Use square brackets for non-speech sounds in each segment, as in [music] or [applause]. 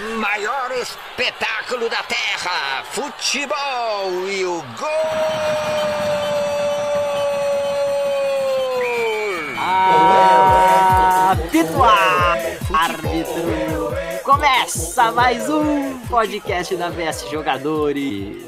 Maior espetáculo da Terra, futebol e o gol! Árbitro! Árbitro! Começa mais um podcast da VS Jogadores.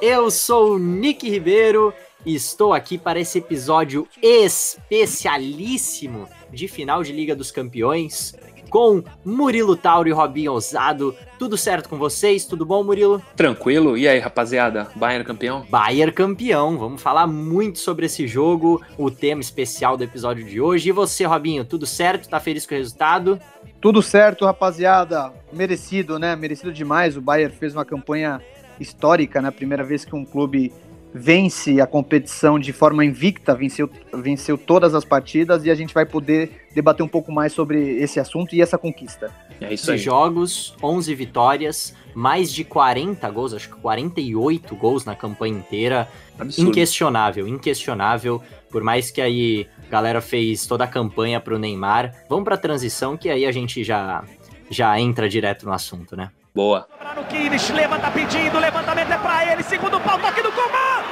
Eu sou o Nick Ribeiro e estou aqui para esse episódio especialíssimo de final de Liga dos Campeões com Murilo Tauro e Robinho Ousado. Tudo certo com vocês? Tudo bom, Murilo? Tranquilo. E aí, rapaziada? Bayern campeão? Bayern campeão. Vamos falar muito sobre esse jogo, o tema especial do episódio de hoje. E você, Robinho, tudo certo? Tá feliz com o resultado? Tudo certo, rapaziada. Merecido, né? Merecido demais. O Bayern fez uma campanha histórica, né? Primeira vez que um clube vence a competição de forma invicta, venceu, venceu todas as partidas e a gente vai poder debater um pouco mais sobre esse assunto e essa conquista. É isso aí. jogos, 11 vitórias, mais de 40 gols, acho que 48 gols na campanha inteira. Absurdo. Inquestionável, inquestionável. Por mais que aí a galera fez toda a campanha pro Neymar. Vamos pra transição que aí a gente já, já entra direto no assunto, né? Boa. No Kimmich, levanta pedindo, levantamento é pra ele, segundo pau, toque do Coman!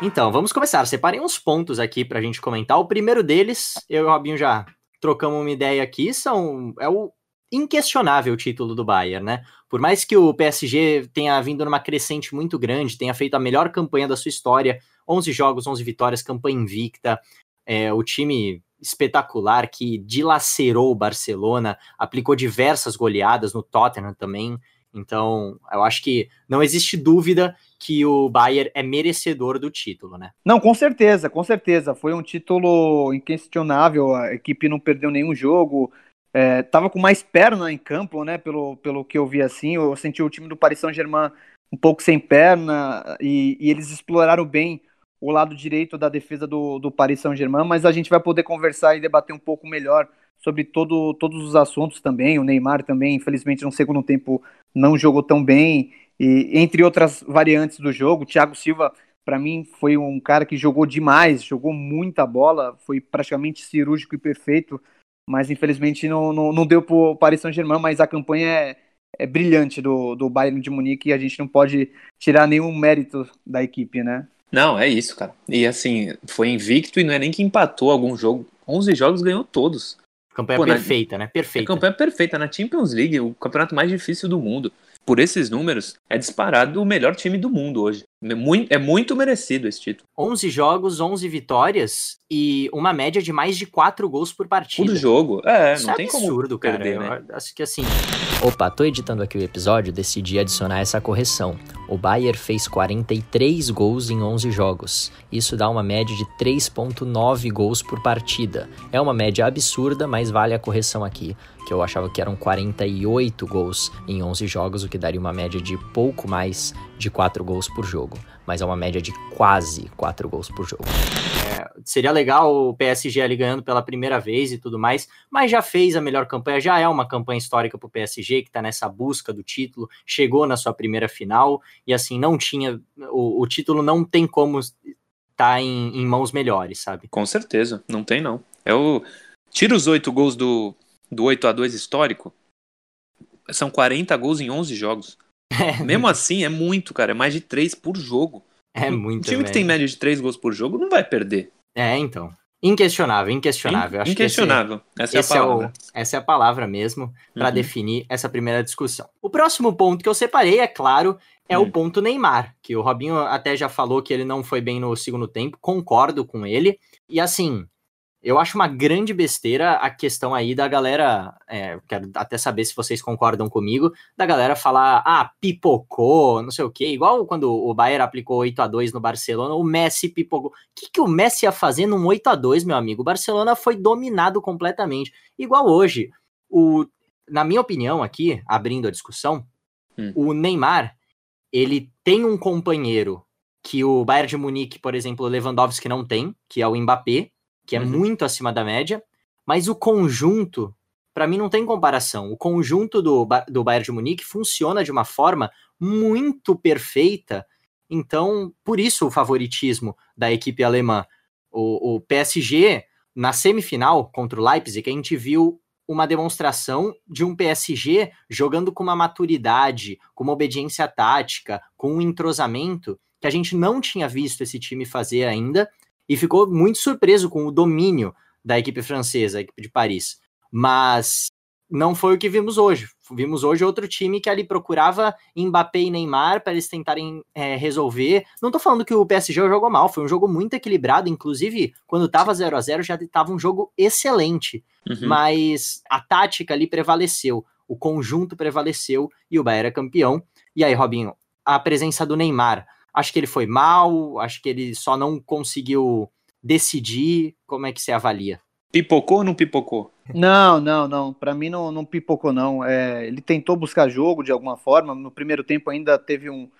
Então, vamos começar. Separei uns pontos aqui pra gente comentar. O primeiro deles, eu e o Robinho já trocamos uma ideia aqui, são é o inquestionável título do Bayern, né? Por mais que o PSG tenha vindo numa crescente muito grande, tenha feito a melhor campanha da sua história, 11 jogos, 11 vitórias, campanha invicta, é, o time espetacular que dilacerou o Barcelona, aplicou diversas goleadas no Tottenham também. Então, eu acho que não existe dúvida que o Bayern é merecedor do título, né? Não, com certeza, com certeza. Foi um título inquestionável. A equipe não perdeu nenhum jogo. É, tava com mais perna em campo, né? Pelo, pelo que eu vi assim. Eu senti o time do Paris Saint-Germain um pouco sem perna e, e, eles exploraram bem o lado direito da defesa do, do Paris Saint-Germain, mas a gente vai poder conversar e debater um pouco melhor sobre todo, todos os assuntos também. O Neymar também, infelizmente, no segundo tempo não jogou tão bem. E entre outras variantes do jogo, o Thiago Silva, para mim, foi um cara que jogou demais, jogou muita bola, foi praticamente cirúrgico e perfeito, mas infelizmente não, não, não deu para o Paris Saint-Germain, mas a campanha é, é brilhante do, do Bayern de Munique e a gente não pode tirar nenhum mérito da equipe, né? Não, é isso, cara. E assim, foi invicto e não é nem que empatou algum jogo. 11 jogos ganhou todos. Campanha Pô, perfeita, na... né? Perfeita. É campanha perfeita. Na Champions League, o campeonato mais difícil do mundo. Por esses números, é disparado o melhor time do mundo hoje. É muito, é muito merecido esse título. 11 jogos, 11 vitórias e uma média de mais de 4 gols por partida. Por jogo. É, Isso não é tem absurdo, como perder, cara. né? Eu acho que assim... Opa, tô editando aqui o episódio, decidi adicionar essa correção. O Bayern fez 43 gols em 11 jogos. Isso dá uma média de 3.9 gols por partida. É uma média absurda, mas vale a correção aqui que eu achava que eram 48 gols em 11 jogos, o que daria uma média de pouco mais de 4 gols por jogo, mas é uma média de quase 4 gols por jogo. Seria legal o PSG ali ganhando pela primeira vez e tudo mais, mas já fez a melhor campanha, já é uma campanha histórica para o PSG que está nessa busca do título, chegou na sua primeira final e assim não tinha o, o título não tem como estar tá em, em mãos melhores, sabe? Com certeza, não tem não. É o tira os oito gols do do 8 a 2 histórico, são 40 gols em 11 jogos. [laughs] É. Mesmo assim, é muito, cara. É mais de 3 por jogo. É muito. Um time velho. que tem média de 3 gols por jogo não vai perder. É, então. Inquestionável, inquestionável. In, inquestionável. Esse, essa é a palavra. É o, essa é a palavra mesmo para uhum. definir essa primeira discussão. O próximo ponto que eu separei, é claro, é uhum. o hum. ponto Neymar, que o Robinho até já falou que ele não foi bem no segundo tempo. Concordo com ele. E assim, eu acho uma grande besteira a questão aí da galera, é, quero até saber se vocês concordam comigo, da galera falar, ah, pipocou, não sei o quê, igual quando o Bayern aplicou 8 a 2 no Barcelona, o Messi pipocou. O que, que o Messi ia fazer num 8 a 2 meu amigo? O Barcelona foi dominado completamente. Igual hoje, o, na minha opinião aqui, abrindo a discussão, hum. o Neymar, ele tem um companheiro que o Bayern de Munique, por exemplo, o Lewandowski não tem, que é o Mbappé, que é uhum. muito acima da média, mas o conjunto para mim não tem comparação. O conjunto do, do Bayern de Munique funciona de uma forma muito perfeita. Então, por isso o favoritismo da equipe alemã. O, o PSG, na semifinal contra o Leipzig, a gente viu uma demonstração de um PSG jogando com uma maturidade, com uma obediência tática, com um entrosamento que a gente não tinha visto esse time fazer ainda e ficou muito surpreso com o domínio da equipe francesa, a equipe de Paris. Mas não foi o que vimos hoje. Vimos hoje outro time que ali procurava Mbappé e Neymar para eles tentarem é, resolver. Não estou falando que o PSG jogou mal, foi um jogo muito equilibrado. Inclusive, quando estava 0 a 0 já estava um jogo excelente. Uhum. Mas a tática ali prevaleceu, o conjunto prevaleceu e o Bahia era campeão. E aí, Robinho, a presença do Neymar, acho que ele foi mal, acho que ele só não conseguiu decidir. Como é que você avalia? Pipocou ou não pipocou? Não, não, não. Para mim não, não pipocou, não. É, ele tentou buscar jogo de alguma forma. No primeiro tempo ainda teve um,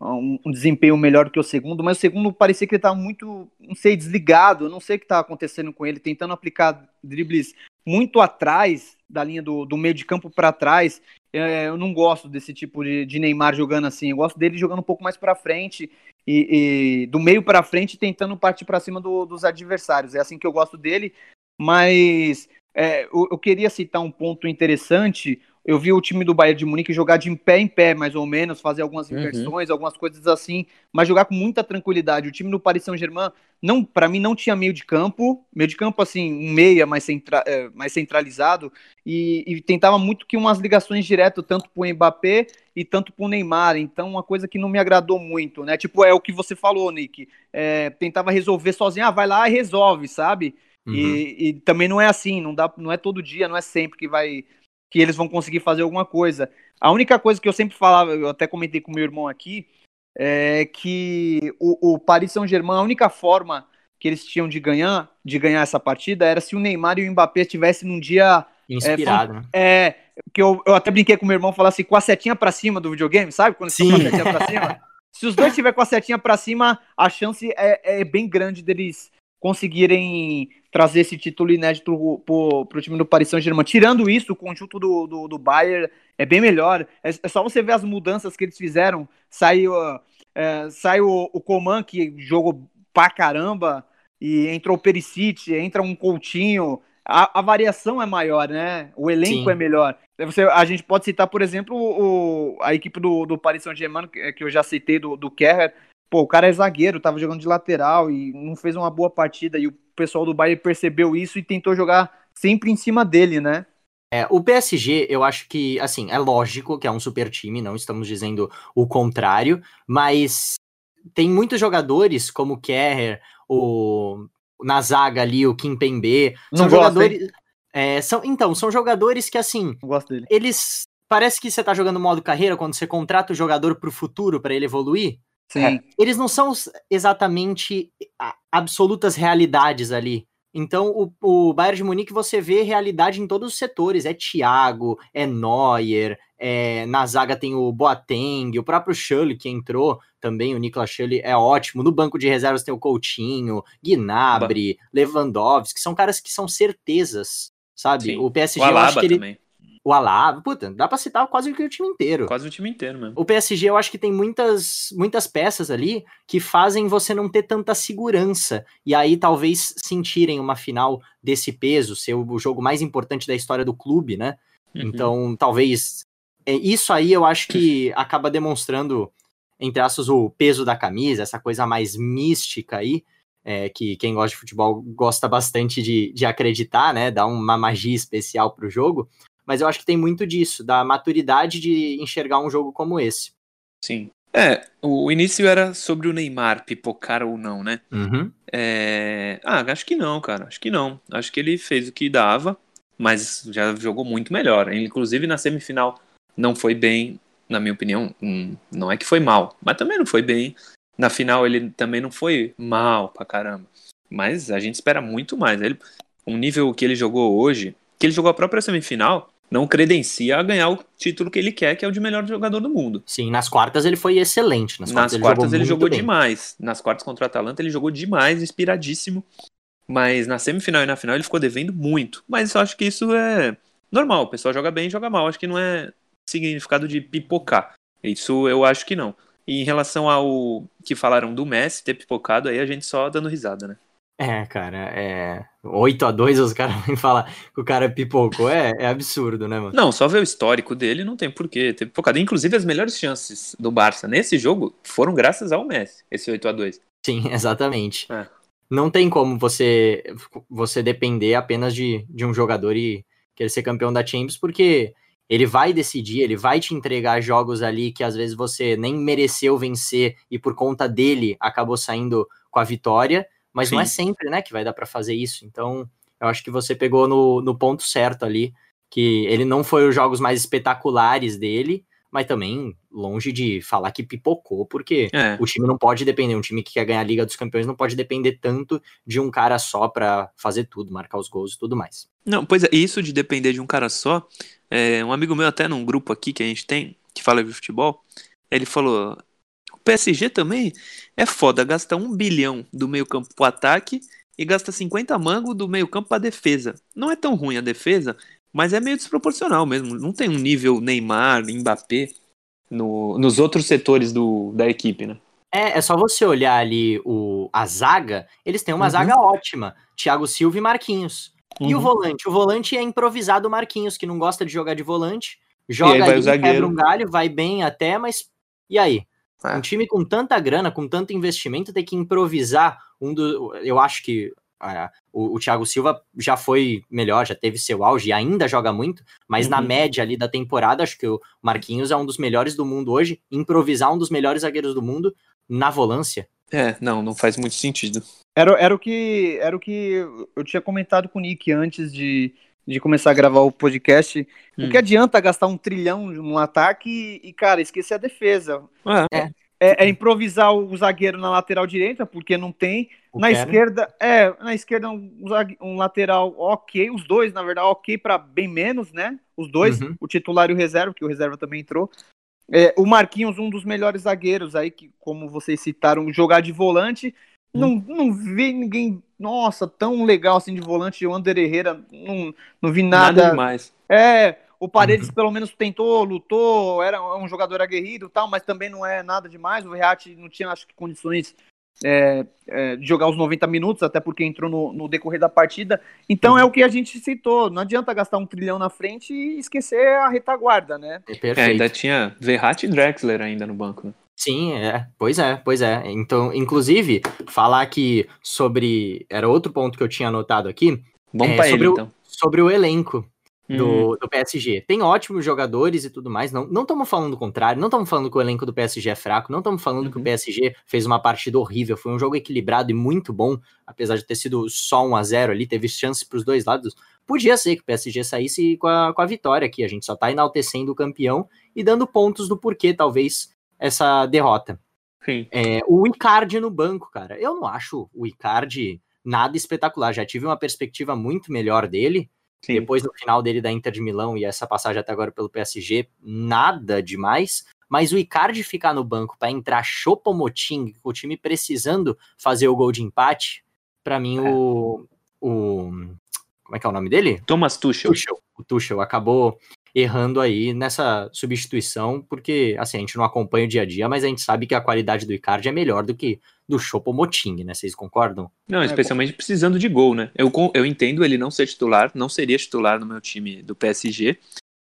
um, um desempenho melhor que o segundo, mas o segundo parecia que ele estava muito, não sei, desligado. Não sei o que estava acontecendo com ele, tentando aplicar dribles muito atrás da linha do, do meio de campo para trás. É, eu não gosto desse tipo de, de, Neymar jogando assim. Eu gosto dele jogando um pouco mais para frente e, e, do meio para frente tentando partir para cima do, dos adversários. É assim que eu gosto dele. Mas é, eu, eu, queria citar um ponto interessante. Eu vi o time do Bayern de Munique jogar de pé em pé, mais ou menos, fazer algumas uhum. inversões, uhum. algumas coisas assim, mas jogar com muita tranquilidade. O time do Paris Saint-Germain, não, para mim, não tinha meio de campo, meio de campo assim, um meia mais, centra, é, mais centralizado, e, e, tentava muito que umas ligações direto, tanto pro Mbappé e tanto pro Neymar. Então, uma coisa que não me agradou muito, né? Tipo, é o que você falou, Nick. É, tentava resolver sozinho, ah, vai lá e resolve, sabe? Uhum. E, e, também não é assim, não dá, não é todo dia, não é sempre que vai que eles vão conseguir fazer alguma coisa. A única coisa que eu sempre falava, eu até comentei com meu irmão aqui, é que o, o Paris Saint-Germain, a única forma que eles tinham de ganhar, de ganhar essa partida era se o Neymar e o Mbappé estivessem num dia é, inspirado, é, né? É, que eu, eu até brinquei com meu irmão falar assim, com a setinha para cima do videogame, sabe? Quando Sim. com a setinha pra cima. se os dois estiverem com a setinha para cima, a chance é, é bem grande deles conseguirem trazer esse título inédito para o time do Paris Saint-Germain. Tirando isso, o conjunto do, do, do Bayern é bem melhor. É, é, só você ver as mudanças que eles fizeram. Saiu, é, saiu o, o Coman, que jogou pra caramba, e entrou o Perisic, entra um Coutinho. A, a variação é maior, né? O elenco Sim. é melhor. Você, a gente pode citar, por exemplo, o, a equipe do, do Paris Saint-Germain, que, que eu já citei, do, do Kerr, Pô, o cara é zagueiro, tava jogando de lateral e não fez uma boa partida. E o pessoal do Bayern percebeu isso e tentou jogar sempre em cima dele, né? É, o PSG, eu acho que, assim, é lógico que é um super time, não estamos dizendo o contrário, mas tem muitos jogadores, como o Kerr, o na zaga ali, o Kim Pembe, são jogadores. É, são, então, são jogadores que, assim, gosto dele. eles. Parece que você tá jogando modo carreira quando você contrata o jogador pro futuro para ele evoluir. Sim. É, eles não são exatamente absolutas realidades ali. Então, o, o Bayern de Munique você vê realidade em todos os setores. É Thiago, é Neuer, é, na zaga tem o Boateng, o próprio Schulli que entrou também, o Niklas Schulli é ótimo. No banco de reservas tem o Coutinho, Gnabry, Lewandowski, que são caras que são certezas, sabe? Sim. O PSG, o eu acho que ele... Também o Alaba, puta, dá pra citar quase que o time inteiro. Quase o time inteiro mesmo. O PSG eu acho que tem muitas, muitas peças ali que fazem você não ter tanta segurança. E aí talvez sentirem uma final desse peso, ser o jogo mais importante da história do clube, né? Uhum. Então, talvez. É, isso aí eu acho que acaba demonstrando, entre aspas, o peso da camisa, essa coisa mais mística aí. É, que quem gosta de futebol gosta bastante de, de acreditar, né? Dá uma magia especial pro jogo mas eu acho que tem muito disso, da maturidade de enxergar um jogo como esse. Sim. É, o início era sobre o Neymar pipocar ou não, né? Uhum. É... Ah, acho que não, cara. Acho que não. Acho que ele fez o que dava, mas já jogou muito melhor. Inclusive na semifinal não foi bem, na minha opinião. Hum, não é que foi mal, mas também não foi bem. Na final ele também não foi mal pra caramba. Mas a gente espera muito mais. Ele, o nível que ele jogou hoje, que ele jogou a própria semifinal, não credencia a ganhar o título que ele quer, que é o de melhor jogador do mundo. Sim, nas quartas ele foi excelente. Nas quartas, nas ele quartas jogou, ele jogou demais. Nas quartas contra o Atalanta ele jogou demais, inspiradíssimo. Mas na semifinal e na final ele ficou devendo muito. Mas eu acho que isso é normal, o pessoal joga bem, joga mal. Acho que não é significado de pipocar. Isso eu acho que não. E em relação ao que falaram do Messi ter pipocado, aí a gente só dando risada, né? É, cara, é 8 a 2 os caras [laughs] vêm falar que o cara pipocou, é, é absurdo, né, mano? Não, só ver o histórico dele, não tem porquê ter pipocado. Inclusive, as melhores chances do Barça nesse jogo foram graças ao Messi, esse 8 a 2 Sim, [laughs] exatamente. É. Não tem como você você depender apenas de, de um jogador e querer ser campeão da Champions, porque ele vai decidir, ele vai te entregar jogos ali que às vezes você nem mereceu vencer e por conta dele acabou saindo com a vitória mas Sim. não é sempre, né, que vai dar para fazer isso. Então, eu acho que você pegou no, no ponto certo ali, que ele não foi os jogos mais espetaculares dele, mas também longe de falar que pipocou, porque é. o time não pode depender, um time que quer ganhar a Liga dos Campeões não pode depender tanto de um cara só para fazer tudo, marcar os gols e tudo mais. Não, pois é, isso de depender de um cara só, é, um amigo meu até num grupo aqui que a gente tem, que fala de futebol, ele falou, PSG também é foda, gasta um bilhão do meio campo pro ataque e gasta 50 mango do meio campo pra defesa. Não é tão ruim a defesa, mas é meio desproporcional mesmo. Não tem um nível Neymar, Mbappé no, nos outros setores do, da equipe, né? É, é só você olhar ali o, a zaga, eles têm uma uhum. zaga ótima. Thiago Silva e Marquinhos. Uhum. E o uhum. volante? O volante é improvisado Marquinhos, que não gosta de jogar de volante. Joga ali, quebra um galho, vai bem até, mas e aí? É. Um time com tanta grana, com tanto investimento, tem que improvisar um do. Eu acho que é, o, o, Thiago Silva já foi melhor, já teve seu auge e ainda joga muito, mas uhum. na média ali da temporada, acho que o Marquinhos é um dos melhores do mundo hoje. Improvisar um dos melhores zagueiros do mundo na volância. É, não, não faz muito sentido. Era, era, o que, era o que eu tinha comentado com o Nick antes de, de começar a gravar o podcast. Hum. O que adianta gastar um trilhão no ataque e, cara, esquecer a defesa? É. é. É, é, improvisar o zagueiro na lateral direita, porque não tem. O na esquerda, é, na esquerda um, um, lateral ok, os dois, na verdade, ok para bem menos, né? Os dois, uhum. o titular e o reserva, que o reserva também entrou. É, o Marquinhos, um dos melhores zagueiros aí, que, como vocês citaram, jogar de volante. Não, não vi ninguém, nossa, tão legal assim de volante. O Ander Herrera, não, não vi nada. Nada demais. É, o Paredes uhum. pelo menos tentou, lutou, era um jogador aguerrido tal, mas também não é nada demais. O Reat não tinha, acho que, condições é, é, de jogar os 90 minutos, até porque entrou no, no decorrer da partida. Então uhum. é o que a gente citou. Não adianta gastar um trilhão na frente e esquecer a retaguarda, né? É, é ainda tinha Verratti e Drexler ainda no banco. Né? Sim, é. Pois é, pois é. Então, inclusive, falar aqui sobre. Era outro ponto que eu tinha anotado aqui. Vamos é, para ele, o, então. Sobre o elenco do, hum. do, PSG. Tem ótimos jogadores e tudo mais. Não estamos falando o contrário, não estamos falando que o elenco do PSG é fraco, não estamos falando uhum. que o uhum. PSG fez uma partida horrível. Foi um jogo equilibrado e muito bom, apesar de ter sido só 1 a 0 ali, teve chance para os dois lados. Podia ser que o PSG saísse com a, com a vitória aqui. A gente só está enaltecendo o campeão e dando pontos do porquê, talvez, essa derrota. É, o Icardi no banco, cara. Eu não acho o Icardi nada espetacular. Já tive uma perspectiva muito melhor dele. Sim. Depois, no final dele da Inter de Milão e essa passagem até agora pelo PSG, nada demais. Mas o Icardi ficar no banco para entrar Chopomoting, o time precisando fazer o gol de empate, para mim é. o, o. Como é que é o nome dele? Thomas Tuchel. Tuchel. O Tuchel acabou errando aí nessa substituição, porque assim, a gente não acompanha o dia a dia, mas a gente sabe que a qualidade do Icardi é melhor do que do Chopomoting, né? Vocês concordam? Não, é, especialmente é precisando de gol, né? Eu, eu entendo ele não ser titular, não seria titular no meu time do PSG,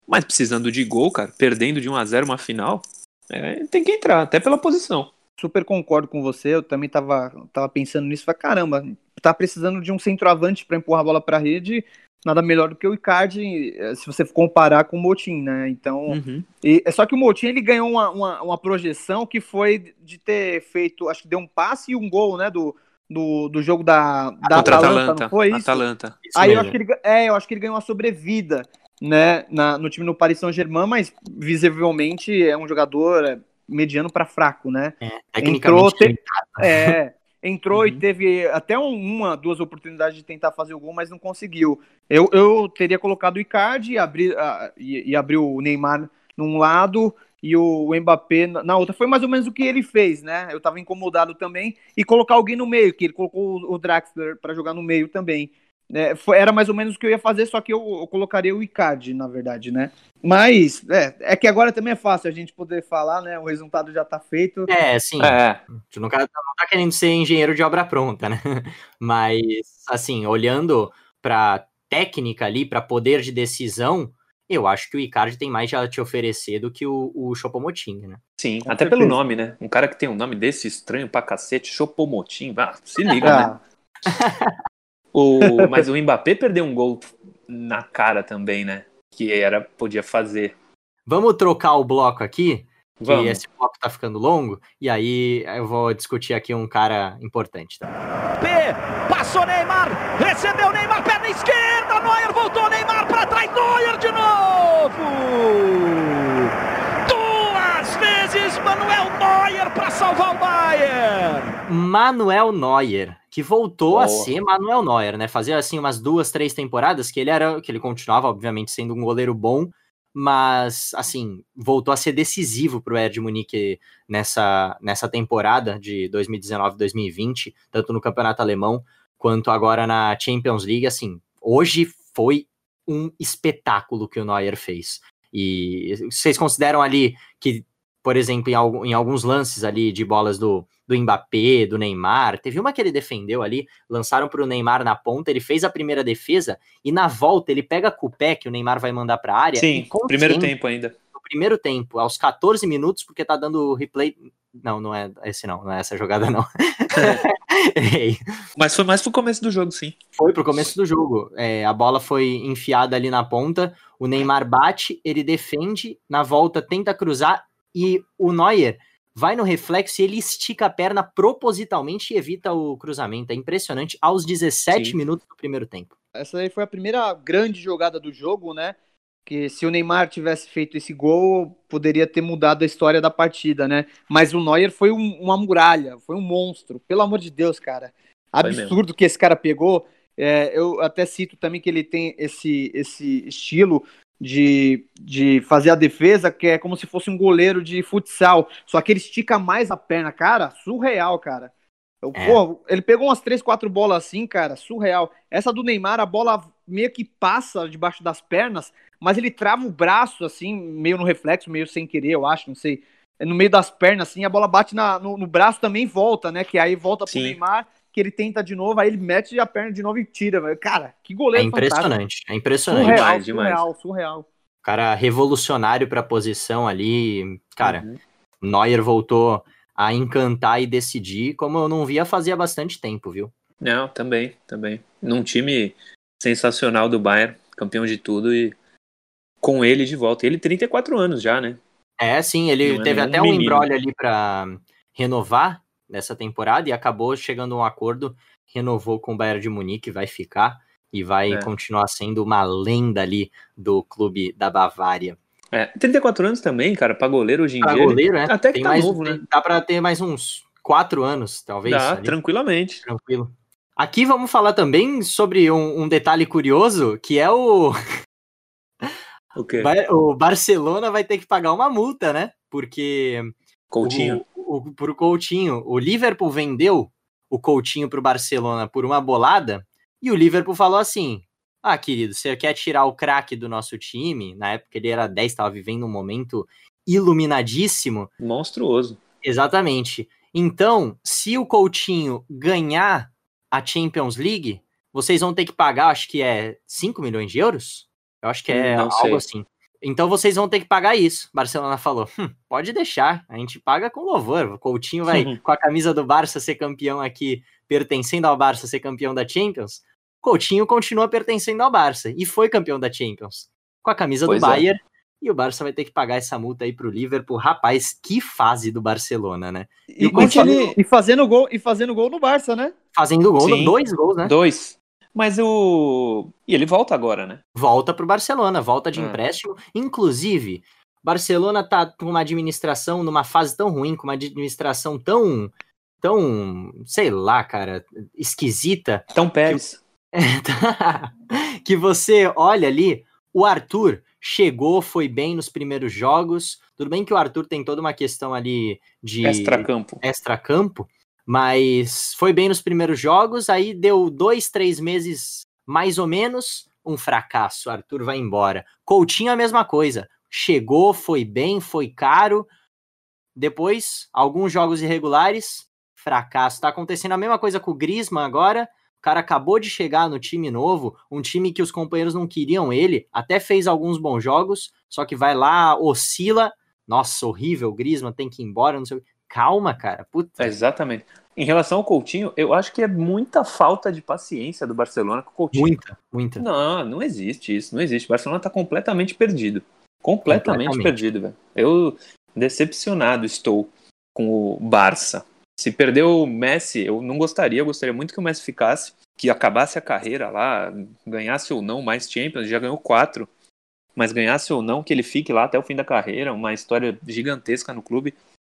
mas precisando de gol, cara, perdendo de 1 a 0 uma final, é, tem que entrar, até pela posição. Super concordo com você, eu também tava, tava pensando nisso, falei, caramba, tá precisando de um centroavante para empurrar a bola para a rede, nada melhor do que o Icardi, eh, se você comparar com o Motim, né? Então, uhum. e, é só que o Motim ele ganhou uma, uma, uma, projeção que foi de ter feito, acho que deu um passe e um gol, né? Do, do, do jogo da, da Atalanta, Atalanta, não foi isso? Atalanta. Isso Aí eu acho, que ele, é, eu acho que ele ganhou uma sobrevida, né? Na, no time do Paris Saint-Germain, mas visivelmente é um jogador é, mediano para fraco, né? É, tecnicamente. Entrou, te, é, entrou uhum. e teve até uma, duas oportunidades de tentar fazer o gol, mas não conseguiu. Eu, eu teria colocado o Icardi e abrir, uh, e, e abrir o Neymar num lado e o Mbappé na outra. Foi mais ou menos o que ele fez, né? Eu tava incomodado também. E colocar alguém no meio, que ele colocou o Draxler para jogar no meio também. É, foi, era mais ou menos o que eu ia fazer, só que eu, eu colocaria o Icardi, na verdade, né? Mas é, é, que agora também é fácil a gente poder falar, né? O resultado já tá feito. É, sim. É. A gente não, tá, não tá querendo ser engenheiro de obra pronta, né? [laughs] Mas, assim, olhando pra técnica ali, para poder de decisão, eu acho que o Icardi tem mais a te oferecer do que o, o Chopomoting, né? Sim, Com até certeza. pelo nome, né? Um cara que tem um nome desse estranho pra cacete, Chopomotim, ah, se [laughs] liga, né? [laughs] O, [laughs] mas o Mbappé perdeu um gol na cara também, né? Que era, podia fazer. Vamos trocar o bloco aqui, que Vamos. esse bloco tá ficando longo, e aí eu vou discutir aqui um cara importante. Tá? P, passou Neymar, recebeu Neymar, perna esquerda, Neuer voltou, Neymar para trás, Neuer de novo! Duas vezes Manuel Neuer para salvar o Bayern! Manuel Neuer, que voltou a Porra. ser Manuel Neuer, né? Fazia assim umas duas, três temporadas que ele era, que ele continuava, obviamente, sendo um goleiro bom, mas assim, voltou a ser decisivo para o Bayern de Munique nessa, nessa temporada de 2019-2020, tanto no Campeonato Alemão quanto agora na Champions League, assim, hoje foi um espetáculo que o Neuer fez. E vocês consideram ali que, por exemplo, em, em alguns lances ali de bolas do, do Mbappé, do Neymar, teve uma que ele defendeu ali, lançaram para o Neymar na ponta, ele fez a primeira defesa e na volta ele pega com o pé que o Neymar vai mandar para a área. Sim, primeiro tempo ainda. no primeiro tempo, aos 14 minutos, porque tá dando replay. Não, não é esse não, não é essa jogada não. Errei. [laughs] Mas foi mais pro começo do jogo, sim. Foi pro começo do jogo. É, a bola foi enfiada ali na ponta, o Neymar bate, ele defende, na volta tenta cruzar e o Neuer vai no reflexo e ele estica a perna propositalmente e evita o cruzamento. É impressionante aos 17 Sim. minutos do primeiro tempo. essa aí foi a primeira grande jogada do jogo, né? Que se o Neymar tivesse feito esse gol, poderia ter mudado a história da partida, né? Mas o Neuer foi um- uma muralha, foi um monstro. Pelo amor de Deus, cara. Absurdo que esse cara pegou. É, eu até cito também que ele tem esse, esse estilo de, de fazer a defesa, que é como se fosse um goleiro de futsal. Só que ele estica mais a perna. Cara, surreal, cara. Eu, É. pô, ele pegou umas três, quatro bolas assim, cara, surreal. Essa do Neymar, a bola meio que passa debaixo das pernas, mas ele trava o braço, assim, meio no reflexo, meio sem querer, eu acho, não sei. É No meio das pernas, assim, a bola bate na- no, no braço também e volta, né? Que aí volta pro Sim. Neymar, que ele tenta de novo, aí ele mete a perna de novo e tira. velho. Cara, que É goleiro fantástico. impressionante, é impressionante. Surreal, Demais, demais. surreal, surreal. cara revolucionário para a posição ali. Cara, Uhum. Neuer voltou a encantar e decidir, como eu não via fazia bastante tempo, viu? Não, também, também. Num time sensacional do Bayern, campeão de tudo e com ele de volta. Ele 34 anos já, né? É, sim, ele Não é teve nenhum até um embrólio ali para renovar nessa temporada e acabou chegando a um acordo, renovou com o Bayern de Munique, vai ficar e vai É. continuar sendo uma lenda ali do clube da Bavária. É, 34 anos também, cara, pra goleiro hoje em Pra dia. goleiro, né? Até que Tem tá mais, novo, né? Dá para ter mais uns quatro anos, talvez. Dá, ali. tranquilamente. Tranquilo. Aqui vamos falar também sobre um, um detalhe curioso, que é o, O quê? o Barcelona vai ter que pagar uma multa, né? Porque Coutinho? o, o, pro Coutinho, o Liverpool vendeu o Coutinho pro Barcelona por uma bolada e o Liverpool falou assim: "Ah, querido, você quer tirar o craque do nosso time?" Na época ele era 10, estava vivendo um momento iluminadíssimo. Monstruoso. Exatamente. Então, se o Coutinho ganhar a Champions League, vocês vão ter que pagar, acho que é 5 milhões de euros? Eu acho que é Não algo assim. Então vocês vão ter que pagar isso. Barcelona falou: "Hum, pode deixar, a gente paga com louvor. O Coutinho vai, Uhum. com a camisa do Barça, ser campeão aqui, pertencendo ao Barça, ser campeão da Champions. Coutinho continua pertencendo ao Barça e foi campeão da Champions com a camisa Pois do é. Bayern. E o Barça vai ter que pagar essa multa aí pro Liverpool. Rapaz, que fase do Barcelona, né? E, Coutinho- e- e fazendo gol, e fazendo gol no Barça, né? Fazendo gol, Sim. dois gols, né? Dois. Mas o. E ele volta agora, né? Volta pro Barcelona, volta de Hum. empréstimo. Inclusive, Barcelona tá com uma administração numa fase tão ruim, com uma administração tão, tão, sei lá, cara, esquisita, Então Pérez. [laughs] que você olha ali, o Arthur chegou, foi bem nos primeiros jogos. Tudo bem que o Arthur tem toda uma questão ali de Extracampo. extra-campo, mas foi bem nos primeiros jogos, aí deu dois, três meses mais ou menos, um fracasso. Arthur vai embora. Coutinho a mesma coisa. Chegou, foi bem, foi caro. Depois, alguns jogos irregulares, fracasso. Tá acontecendo a mesma coisa com o Griezmann agora. O cara acabou de chegar no time novo, um time que os companheiros não queriam ele, até fez alguns bons jogos, só que vai lá, oscila. Nossa, horrível, o Griezmann tem que ir embora, não sei Calma, cara. Puta. É, exatamente. Em relação ao Coutinho, eu acho que é muita falta de paciência do Barcelona com o Coutinho. Muita, muita. Não, não existe isso, não existe. O Barcelona tá completamente perdido. Completamente, completamente. perdido, velho. Eu decepcionado estou com o Barça. Se perder o Messi, eu não gostaria, eu gostaria muito que o Messi ficasse, que acabasse a carreira lá, ganhasse ou não mais Champions, já ganhou quatro, mas ganhasse ou não, que ele fique lá até o fim da carreira, uma história gigantesca no clube.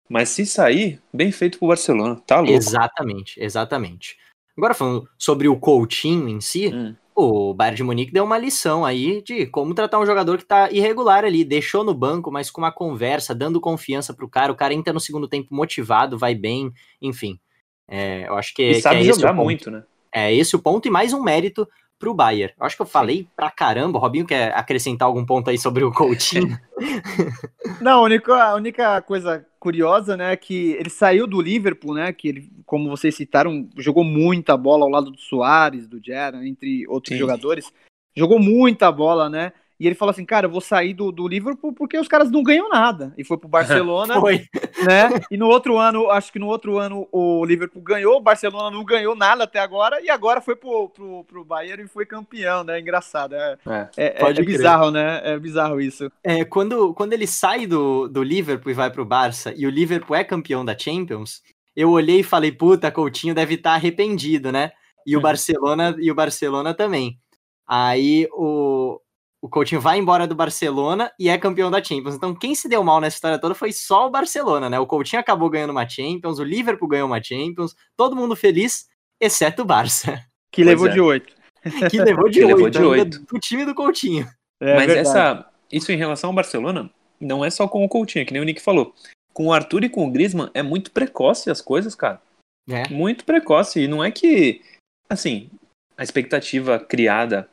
Mas se sair, bem feito pro Barcelona, tá louco. Exatamente, exatamente. Agora falando sobre o Coutinho em si, hum. o Bayern de Munique deu uma lição aí de como tratar um jogador que tá irregular ali, deixou no banco, mas com uma conversa, dando confiança pro cara, o cara entra no segundo tempo motivado, vai bem, enfim. É, eu acho que, e sabe que é jogar muito, né? É esse o ponto e mais um mérito pro Bayern. Eu acho que eu falei pra caramba. O Robinho quer acrescentar algum ponto aí sobre o Coutinho? [laughs] Não, a única, a única coisa curiosa, né, é que ele saiu do Liverpool, né, que ele, como vocês citaram, jogou muita bola ao lado do Soares, do Gerrard, entre outros Sim. jogadores. Jogou muita bola, né? E ele falou assim, cara, eu vou sair do, do Liverpool porque os caras não ganham nada. E foi pro Barcelona, [laughs] foi. né? E no outro ano, acho que no outro ano o Liverpool ganhou, o Barcelona não ganhou nada até agora, e agora foi pro, pro, pro Bayern e foi campeão, né? Engraçado. É, é, é, é bizarro, né? É bizarro isso. É, quando, quando ele sai do, do Liverpool e vai pro Barça, e o Liverpool é campeão da Champions, eu olhei e falei, puta, Coutinho deve estar tá arrependido, né? E o uhum. Barcelona e o Barcelona também. Aí o, o Coutinho vai embora do Barcelona e é campeão da Champions. Então, quem se deu mal nessa história toda foi só o Barcelona, né? O Coutinho acabou ganhando uma Champions, o Liverpool ganhou uma Champions, todo mundo feliz, exceto o Barça. [laughs] Que pois levou é. de oito. [laughs] Que levou de oito. Do time do Coutinho. É, Mas essa, isso em relação ao Barcelona, não é só com o Coutinho, que nem o Nick falou. Com o Arthur e com o Griezmann, é muito precoce as coisas, cara. É. Muito precoce. E não é que, assim, a expectativa criada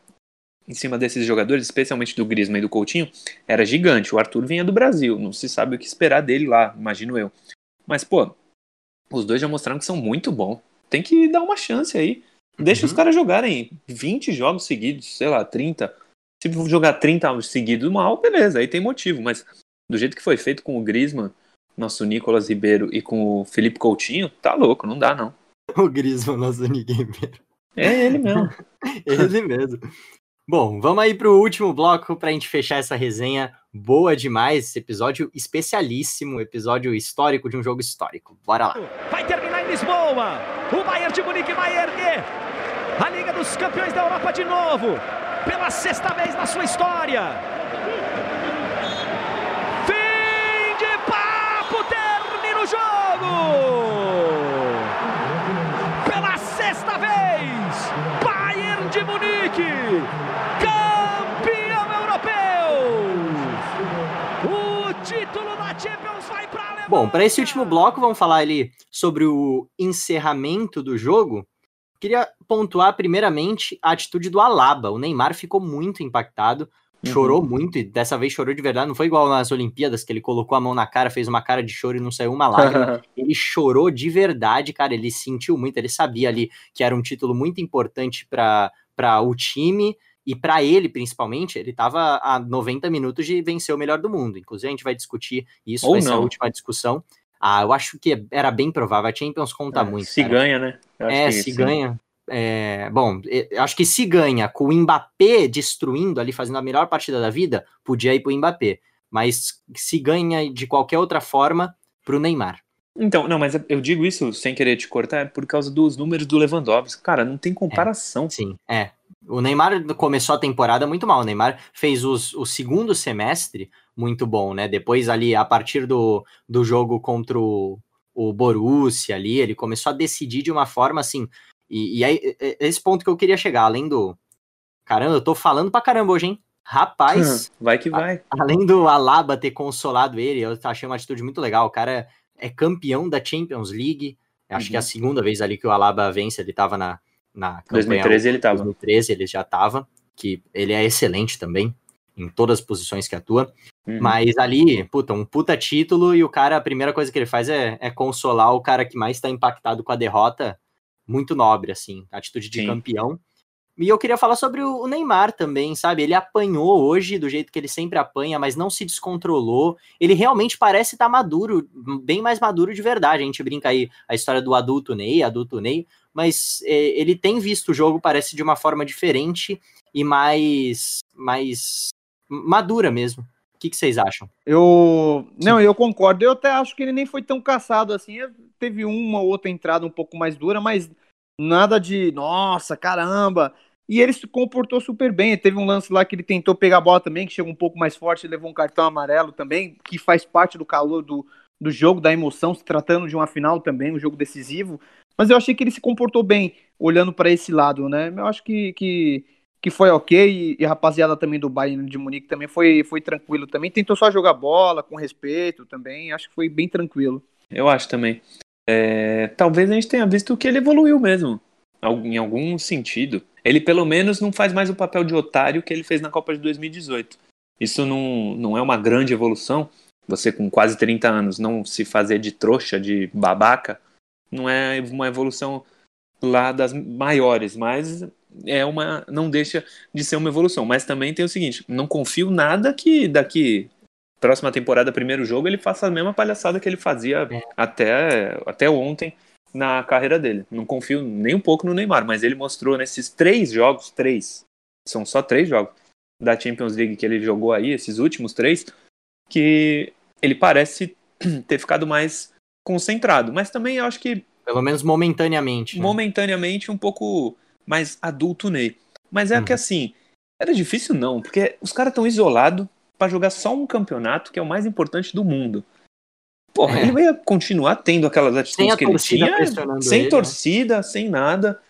em cima desses jogadores, especialmente do Griezmann e do Coutinho, era gigante. O Arthur vinha do Brasil, não se sabe o que esperar dele lá, imagino eu. Mas, pô, os dois já mostraram que são muito bons. Tem que dar uma chance aí. Deixa uhum. os caras jogarem 20 jogos seguidos, sei lá, 30. Se jogar 30 seguidos mal, beleza, aí tem motivo. Mas do jeito que foi feito com o Griezmann, nosso Nicolas Ribeiro, e com o Felipe Coutinho, tá louco, não dá não. [laughs] O Griezmann, nosso Nicolas Ribeiro. É ele mesmo. [laughs] ele mesmo. Bom, vamos aí para o último bloco para a gente fechar essa resenha boa demais, esse episódio especialíssimo, episódio histórico de um jogo histórico. Bora lá. Vai terminar em Lisboa. O Bayern de Munique vai erguer a Liga dos Campeões da Europa de novo, pela sexta vez na sua história. Fim de papo, termina o jogo. Bom, para esse último bloco, vamos falar ali sobre o encerramento do jogo. Queria pontuar primeiramente a atitude do Alaba. O Neymar ficou muito impactado, uhum. chorou muito e dessa vez chorou de verdade. Não foi igual nas Olimpíadas que ele colocou a mão na cara, fez uma cara de choro e não saiu uma lágrima. [laughs] ele chorou de verdade, cara. Ele sentiu muito, ele sabia ali que era um título muito importante para o time e para ele, principalmente, ele estava a 90 minutos de vencer o melhor do mundo. Inclusive, a gente vai discutir isso, Ou vai não. ser a última discussão. Ah, eu acho que era bem provável. A Champions conta é, muito. Se cara. ganha, né? é, se sim. ganha. É, bom, acho que se ganha com o Mbappé destruindo ali, fazendo a melhor partida da vida, podia ir pro Mbappé. Mas se ganha de qualquer outra forma, pro Neymar. Então, não, mas eu digo isso sem querer te cortar, é por causa dos números do Lewandowski. Cara, não tem comparação. É, sim, é. O Neymar começou a temporada muito mal. O Neymar fez os, o segundo semestre muito bom, né? Depois, ali, a partir do, do jogo contra o, o Borussia ali, ele começou a decidir de uma forma assim. E, e aí, esse ponto que eu queria chegar, além do. Caramba, eu tô falando pra caramba hoje, hein? Rapaz. [laughs] vai que vai. A, além do Alaba ter consolado ele, eu achei uma atitude muito legal. O cara é campeão da Champions League. Acho uhum. que é a uhum. segunda vez ali que o Alaba vence, ele tava na, na campanha. 2013 ele estava. 2013 ele já estava, que ele é excelente também em todas as posições que atua. Uhum. Mas ali, puta, um puta título e o cara, a primeira coisa que ele faz é, é consolar o cara que mais está impactado com a derrota. Muito nobre, assim, atitude de Sim. campeão. E eu queria falar sobre o Neymar também, sabe? Ele apanhou hoje do jeito que ele sempre apanha, mas não se descontrolou. Ele realmente parece estar tá maduro, bem mais maduro de verdade. A gente brinca aí a história do adulto Ney, adulto Ney, mas é, ele tem visto o jogo, parece de uma forma diferente e mais, mais madura mesmo. O que, que vocês acham? Eu. Não, eu concordo. Eu até acho que ele nem foi tão caçado assim. Teve uma ou outra entrada um pouco mais dura, mas nada de nossa, caramba. E ele se comportou super bem. Teve um lance lá que ele tentou pegar a bola também, que chegou um pouco mais forte levou um cartão amarelo também, que faz parte do calor do, do jogo, da emoção, se tratando de uma final também, um jogo decisivo. Mas eu achei que ele se comportou bem, olhando para esse lado, né? Eu acho que, que, que foi ok. E, e, a rapaziada também do Bayern de Munique também foi, foi tranquilo também. Tentou só jogar bola com respeito também. Acho que foi bem tranquilo. Eu acho também é, talvez a gente tenha visto que ele evoluiu mesmo, em algum sentido. Ele pelo menos não faz mais o papel de otário que ele fez na Copa de 2018. Isso não, não é uma grande evolução. Você com quase 30 anos não se fazer de trouxa, de babaca, não é uma evolução lá das maiores, mas é uma não deixa de ser uma evolução. Mas também tem o seguinte, não confio nada que daqui próxima temporada, primeiro jogo, ele faça a mesma palhaçada que ele fazia é. até, até ontem na carreira dele. Não confio nem um pouco no Neymar, mas ele mostrou nesses três jogos, três, são só três jogos da Champions League que ele jogou aí, esses últimos três, que ele parece [clears throat] ter ficado mais concentrado. Mas também eu acho que. Pelo menos momentaneamente. Né? Momentaneamente, um pouco mais adulto Ney. Mas é uhum. que assim, era difícil não, porque os caras estão isolados, para jogar só um campeonato que é o mais importante do mundo. Porra, é. ele ia continuar tendo aquelas atitudes que ele tinha, sem ele, né? torcida, né? sem nada.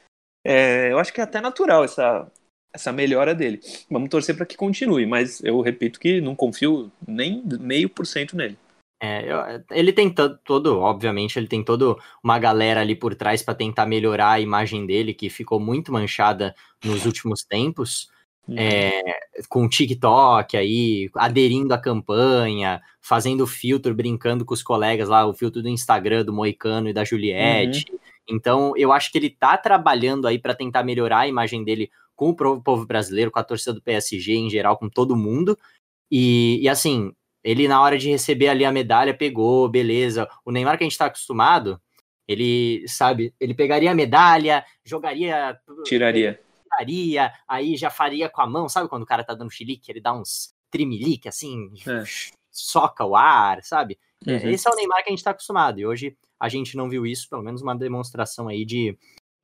É, eu acho que é até natural essa, essa melhora dele. Vamos torcer para que continue, mas eu repito que não confio nem meio por cento nele. É, ele tem todo, obviamente, ele tem toda uma galera ali por trás para tentar melhorar a imagem dele, que ficou muito manchada nos últimos tempos é, com TikTok aí, aderindo à campanha, fazendo filtro, brincando com os colegas lá, o filtro do Instagram do Moicano e da Juliette. Uhum. Então, eu acho que ele tá trabalhando aí para tentar melhorar a imagem dele com o povo brasileiro, com a torcida do PSG em geral, com todo mundo. E, e assim, ele na hora de receber ali a medalha pegou, beleza. O Neymar que a gente tá acostumado, ele, sabe, ele pegaria a medalha, jogaria. Tiraria faria, aí já faria com a mão, sabe quando o cara tá dando chilique, ele dá uns trimelique assim, é. soca o ar, sabe? É, uhum. Esse é o Neymar que a gente tá acostumado, e hoje a gente não viu isso, pelo menos uma demonstração aí de,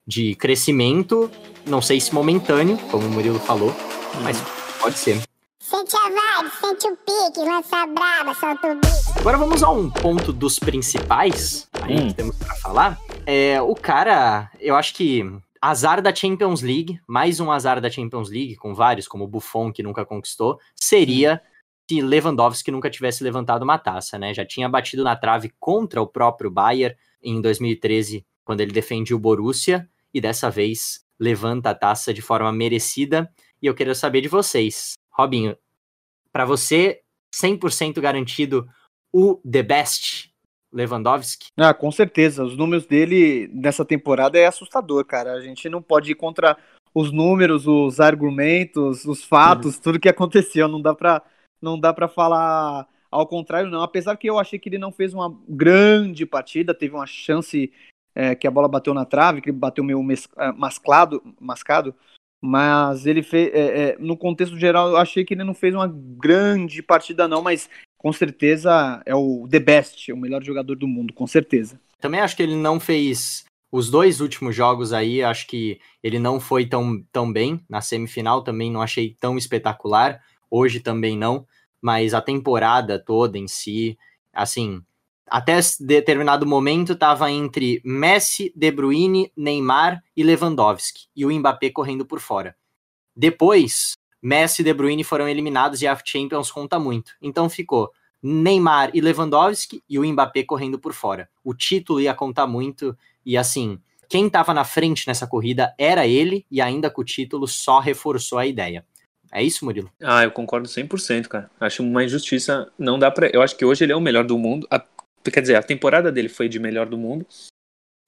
de crescimento, não sei se momentâneo, como o Murilo falou, uhum. mas pode ser. Sente a vibe, sente o pique, lança braba, solta o bico. Agora vamos a um ponto dos principais aí hum. que temos para falar. É, o cara, eu acho que azar da Champions League, mais um azar da Champions League, com vários, como Buffon, que nunca conquistou, seria se Lewandowski nunca tivesse levantado uma taça, né? Já tinha batido na trave contra o próprio Bayern em 2013, quando ele defendia o Borussia, e dessa vez levanta a taça de forma merecida. E eu quero saber de vocês. Robinho, para você, 100% garantido o The Best Lewandowski? Ah, com certeza. Os números dele nessa temporada é assustador, cara. A gente não pode ir contra os números, os argumentos, os fatos, uhum. tudo que aconteceu. Não dá para não dá para falar ao contrário, não. Apesar que eu achei que ele não fez uma grande partida, teve uma chance é, que a bola bateu na trave, que ele bateu meio é, masclado, mascado, mas ele fez, é, é, no contexto geral, eu achei que ele não fez uma grande partida, não, mas com certeza é o the best, o melhor jogador do mundo, com certeza. Também acho que ele não fez os dois últimos jogos aí, acho que ele não foi tão, tão bem. Na semifinal também não achei tão espetacular, hoje também não, mas a temporada toda em si, assim, até determinado momento estava entre Messi, De Bruyne, Neymar e Lewandowski, e o Mbappé correndo por fora. Depois, Messi e De Bruyne foram eliminados e a Champions conta muito. Então ficou Neymar e Lewandowski e o Mbappé correndo por fora. O título ia contar muito e assim, quem estava na frente nessa corrida era ele, e ainda com o título só reforçou a ideia. É isso, Murilo? Ah, eu concordo 100%, cara. Acho uma injustiça. Não dá pra. Eu acho que hoje ele é o melhor do mundo. A... Quer dizer, a temporada dele foi de melhor do mundo.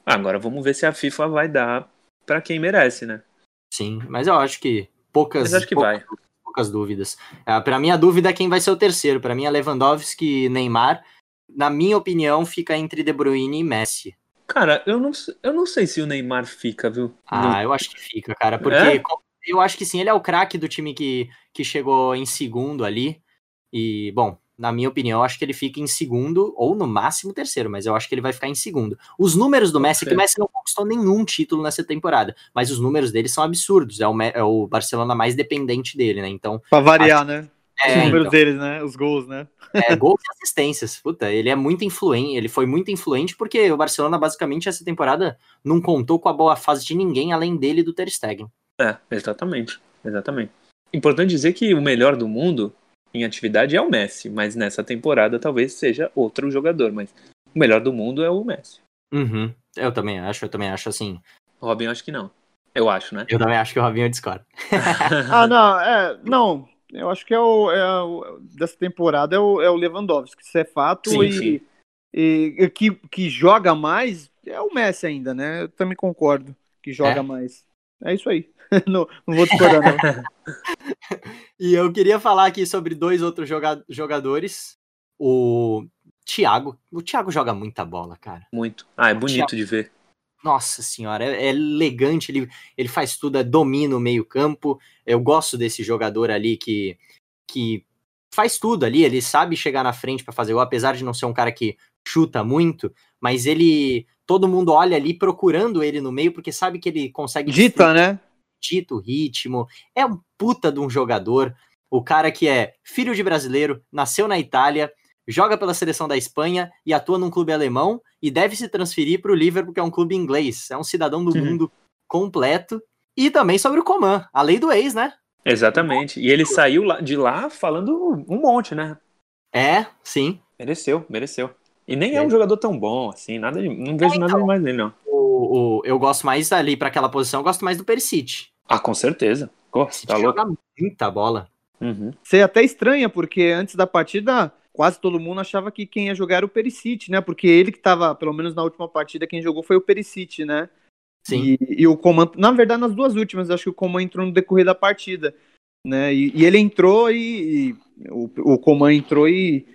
Agora vamos ver se a FIFA vai dar para quem merece, né? Sim, mas eu acho que poucas. Acho que poucas, vai. Poucas dúvidas. Uh, para mim, a dúvida é quem vai ser o terceiro. Para mim, é Lewandowski e Neymar. Na minha opinião, fica entre De Bruyne e Messi. Cara, eu não, eu não sei se o Neymar fica, viu? Ah, no... eu acho que fica, cara. Porque é? eu acho que sim, ele é o craque do time que, que chegou em segundo ali. E, bom, na minha opinião, acho que ele fica em segundo, ou no máximo terceiro, mas eu acho que ele vai ficar em segundo. Os números do Messi, que o Messi não conquistou nenhum título nessa temporada, mas os números dele são absurdos. É o, é o Barcelona mais dependente dele, né? Então. Pra variar, acho... né? É, Os números então, deles, né? Os gols, né? É, [laughs] gols e assistências. Puta, ele é muito influente. Ele foi muito influente porque o Barcelona, basicamente, essa temporada não contou com a boa fase de ninguém além dele e do Ter Stegen. É, exatamente. Exatamente. Importante dizer que o melhor do mundo em atividade é o Messi, mas nessa temporada talvez seja outro jogador, mas o melhor do mundo é o Messi. Uhum. Eu também acho, eu também acho assim. O Robinho acho que não. Eu acho, né? Eu também acho que o Robinho discorda. [laughs] ah, não, é, não. Eu acho que é o, é o dessa temporada é o, é o Lewandowski, isso é fato Sim, e, sim. e, e que, que joga mais é o Messi ainda, né? Eu também concordo que joga É? mais. É isso aí. [laughs] não, não vou discordar, não. [laughs] E eu queria falar aqui sobre dois outros joga- jogadores. O Thiago. O Thiago joga muita bola, cara. Muito. Ah, é bonito de ver. Nossa senhora, é, é elegante, ele, ele faz tudo, é, domina o meio-campo. Eu gosto desse jogador ali que, que faz tudo ali, ele sabe chegar na frente para fazer gol, apesar de não ser um cara que chuta muito, mas ele. Todo mundo olha ali procurando ele no meio, porque sabe que ele consegue Dita, né? dito ritmo. É um puta de um jogador. O cara que é filho de brasileiro, nasceu na Itália, joga pela seleção da Espanha e atua num clube alemão e deve se transferir para o Liverpool, que é um clube inglês. É um cidadão do Uhum. mundo completo. E também sobre o Coman, a lei do ex, né? Exatamente. E ele saiu de lá falando um monte, né? É, sim. Mereceu, mereceu. E nem é, É. um jogador tão bom, assim, nada de, não vejo nada então. demais nele, não. O, o- eu gosto mais ali para aquela posição, eu gosto mais do Perisic. Ah, com certeza. Perisic tá louco. joga muita bola. Uhum. Você até estranha, porque antes da partida, quase todo mundo achava que quem ia jogar era o Perisic, né? Porque ele que tava, pelo menos na última partida, quem jogou foi o Perisic, né? Sim. E, e o Coman, na verdade, nas duas últimas, acho que o Coman entrou no decorrer da partida, né? E, e ele entrou e, e o, o Coman entrou e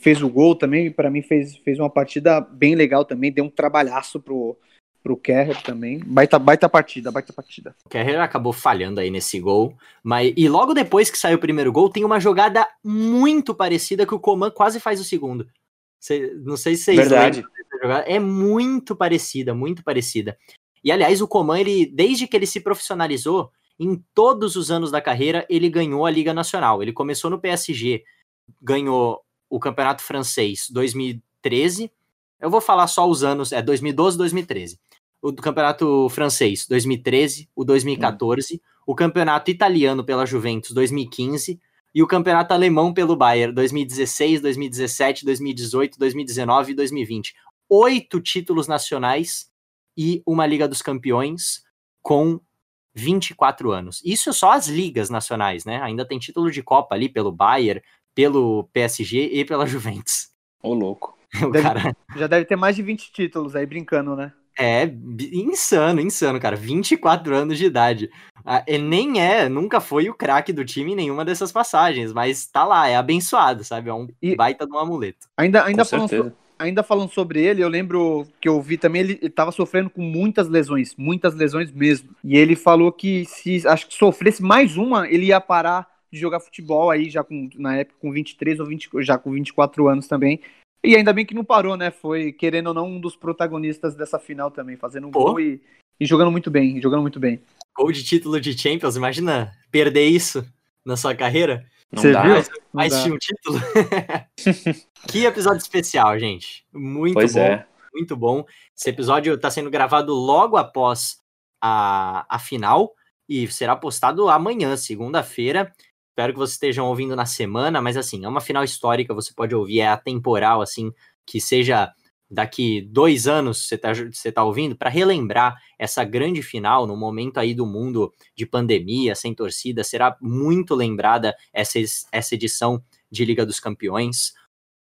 fez o gol também. Para mim, fez, fez uma partida bem legal também. Deu um trabalhaço pro, pro Kerr também. Baita, baita partida, baita partida. O Kerrer acabou falhando aí nesse gol. Mas, e logo depois que saiu o primeiro gol, tem uma jogada muito parecida que o Coman quase faz o segundo. Cê- não sei se vocês Verdade. lembram. É muito parecida, muito parecida. E aliás, o Coman, ele, desde que ele se profissionalizou, em todos os anos da carreira, ele ganhou a Liga Nacional. Ele começou no PSG, ganhou o Campeonato Francês 2013. Eu vou falar só os anos, é 2012, 2013 o do Campeonato Francês 2013, o 2014, o Campeonato Italiano pela Juventus 2015 e o Campeonato Alemão pelo Bayern 2016, 2017, 2018, 2019 e 2020. Oito títulos nacionais e uma Liga dos Campeões com 24 anos. Isso só as ligas nacionais, né? Ainda tem título de Copa ali pelo Bayern, pelo PSG e pela [laughs] Juventus. Ô, louco. O Deve- cara Já deve ter mais de 20 títulos aí, brincando, né? É insano, insano, cara. 24 anos de idade. Ah, Ele nem é, nunca foi o craque do time em nenhuma dessas passagens, mas tá lá, é abençoado, sabe? É um E- baita de um amuleto. Ainda, ainda, com falando, so- ainda falando sobre ele, eu lembro que eu vi também, ele, ele tava sofrendo com muitas lesões, muitas lesões mesmo. E ele falou que se acho que sofresse mais uma, ele ia parar de jogar futebol aí, já com, na época com 23 ou 20, já com 24 anos também. E ainda bem que não parou, né? Foi, querendo ou não, um dos protagonistas dessa final também, fazendo um Pô. gol e, e jogando muito bem, jogando muito bem. Gol de título de Champions, imagina perder isso na sua carreira. Não Você dá. viu? Mais, Não mais dá. de um título. [laughs] que episódio especial, gente. Muito Pois bom. é. muito bom. Esse episódio está sendo gravado logo após a, a final e será postado amanhã, segunda-feira. Espero que vocês estejam ouvindo na semana, mas assim, é uma final histórica, você pode ouvir, é atemporal, assim, que seja daqui dois anos você está você tá ouvindo, para relembrar essa grande final, no momento aí do mundo de pandemia, sem torcida, será muito lembrada essa, essa edição de Liga dos Campeões.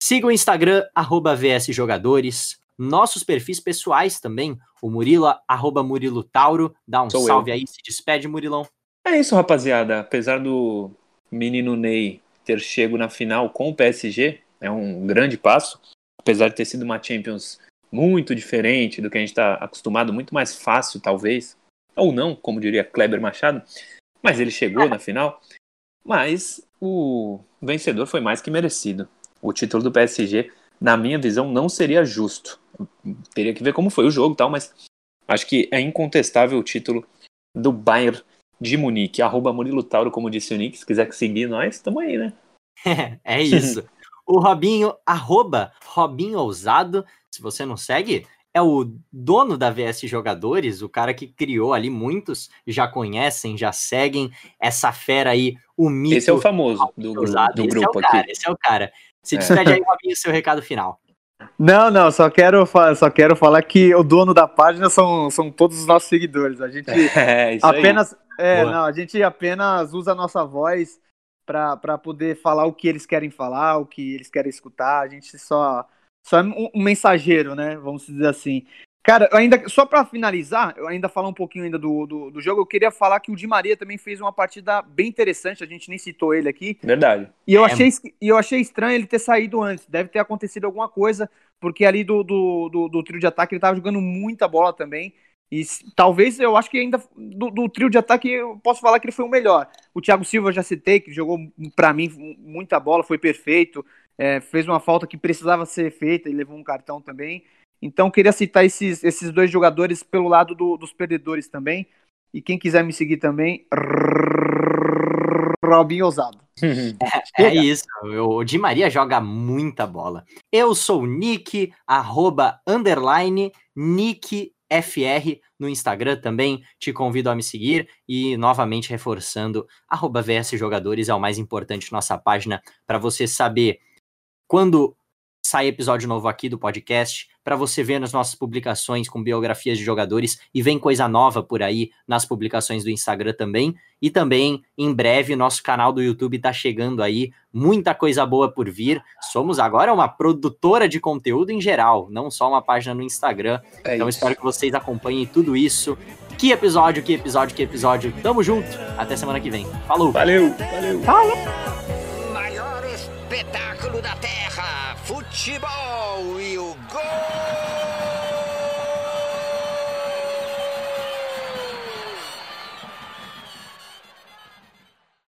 Siga o Instagram, arroba VSJogadores, nossos perfis pessoais também, o Murilo, arroba Murilo Tauro, dá um Sou salve eu. aí, se despede, Murilão. É isso, rapaziada, apesar do menino Ney ter chego na final com o PSG, é um grande passo, apesar de ter sido uma Champions muito diferente do que a gente está acostumado, muito mais fácil, talvez, ou não, como diria Kleber Machado, mas ele chegou na final. Mas o vencedor foi mais que merecido. O título do PSG, na minha visão, não seria justo. Teria que ver como foi o jogo tal, mas acho que é incontestável o título do Bayern de Munique. Arroba Murilo Tauro, como disse o Nick. Se quiser seguir nós, estamos aí, né? [laughs] é isso. O Robinho, arroba Robinho Ousado, se você não segue, é o dono da VS Jogadores, o cara que criou ali, muitos já conhecem, já seguem essa fera aí, o mito. Esse é o famoso do, do, do grupo esse é o cara, Esse é o cara. Se é. despede é. aí, Robinho, seu recado final. Não, não, só quero, só quero falar que o dono da página são, são todos os nossos seguidores. A gente [laughs] é, apenas, é, não, a gente apenas usa a nossa voz para poder falar o que eles querem falar, o que eles querem escutar. A gente só, só é um, um mensageiro, né? Vamos dizer assim. Cara, ainda só para finalizar, eu ainda falar um pouquinho ainda do, do, do, jogo, eu queria falar que o Di Maria também fez uma partida bem interessante, a gente nem citou ele aqui. Verdade. E eu, é. achei, e eu achei estranho ele ter saído antes, deve ter acontecido alguma coisa, porque ali do, do, do, do trio de ataque ele tava jogando muita bola também, e talvez eu acho que ainda do, do, trio de ataque eu posso falar que ele foi o melhor. O Thiago Silva já citei, que jogou para mim muita bola, foi perfeito, é, fez uma falta que precisava ser feita e levou um cartão também. Então queria citar esses, esses dois jogadores pelo lado do, dos perdedores também. E quem quiser me seguir também, Robinho Ousado. É, [laughs] é, isso, o Di Maria joga muita bola. Eu sou o Nick, arroba, underline, Nick FR no Instagram também. Te convido a me seguir e novamente reforçando arroba VS Jogadores é o mais importante nossa página para você saber quando sai episódio novo aqui do podcast, para você ver nas nossas publicações com biografias de jogadores e vem coisa nova por aí nas publicações do Instagram também. E também, em breve, nosso canal do YouTube está chegando aí, muita coisa boa por vir. Somos agora uma produtora de conteúdo em geral, não só uma página no Instagram. É então isso. espero que vocês acompanhem tudo isso. Que episódio, que episódio, que episódio. Tamo junto. Até semana que vem. Falou. Valeu. Valeu. Falou. Maior espetáculo da Terra futebol e o gol!